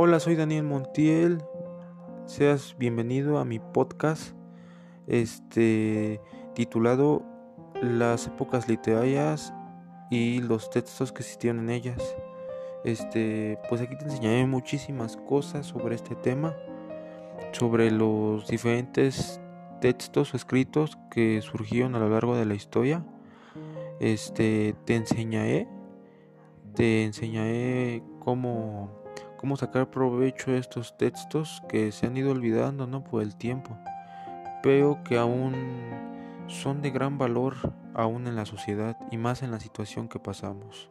Hola, soy Daniel Montiel. Seas bienvenido a mi podcast este titulado Las épocas literarias y los textos que existieron en ellas. Este, pues aquí te enseñaré muchísimas cosas sobre este tema, sobre los diferentes textos o escritos que surgieron a lo largo de la historia. Este, te enseñaré te enseñaré cómo cómo sacar provecho de estos textos que se han ido olvidando ¿no? por el tiempo, pero que aún son de gran valor aún en la sociedad y más en la situación que pasamos.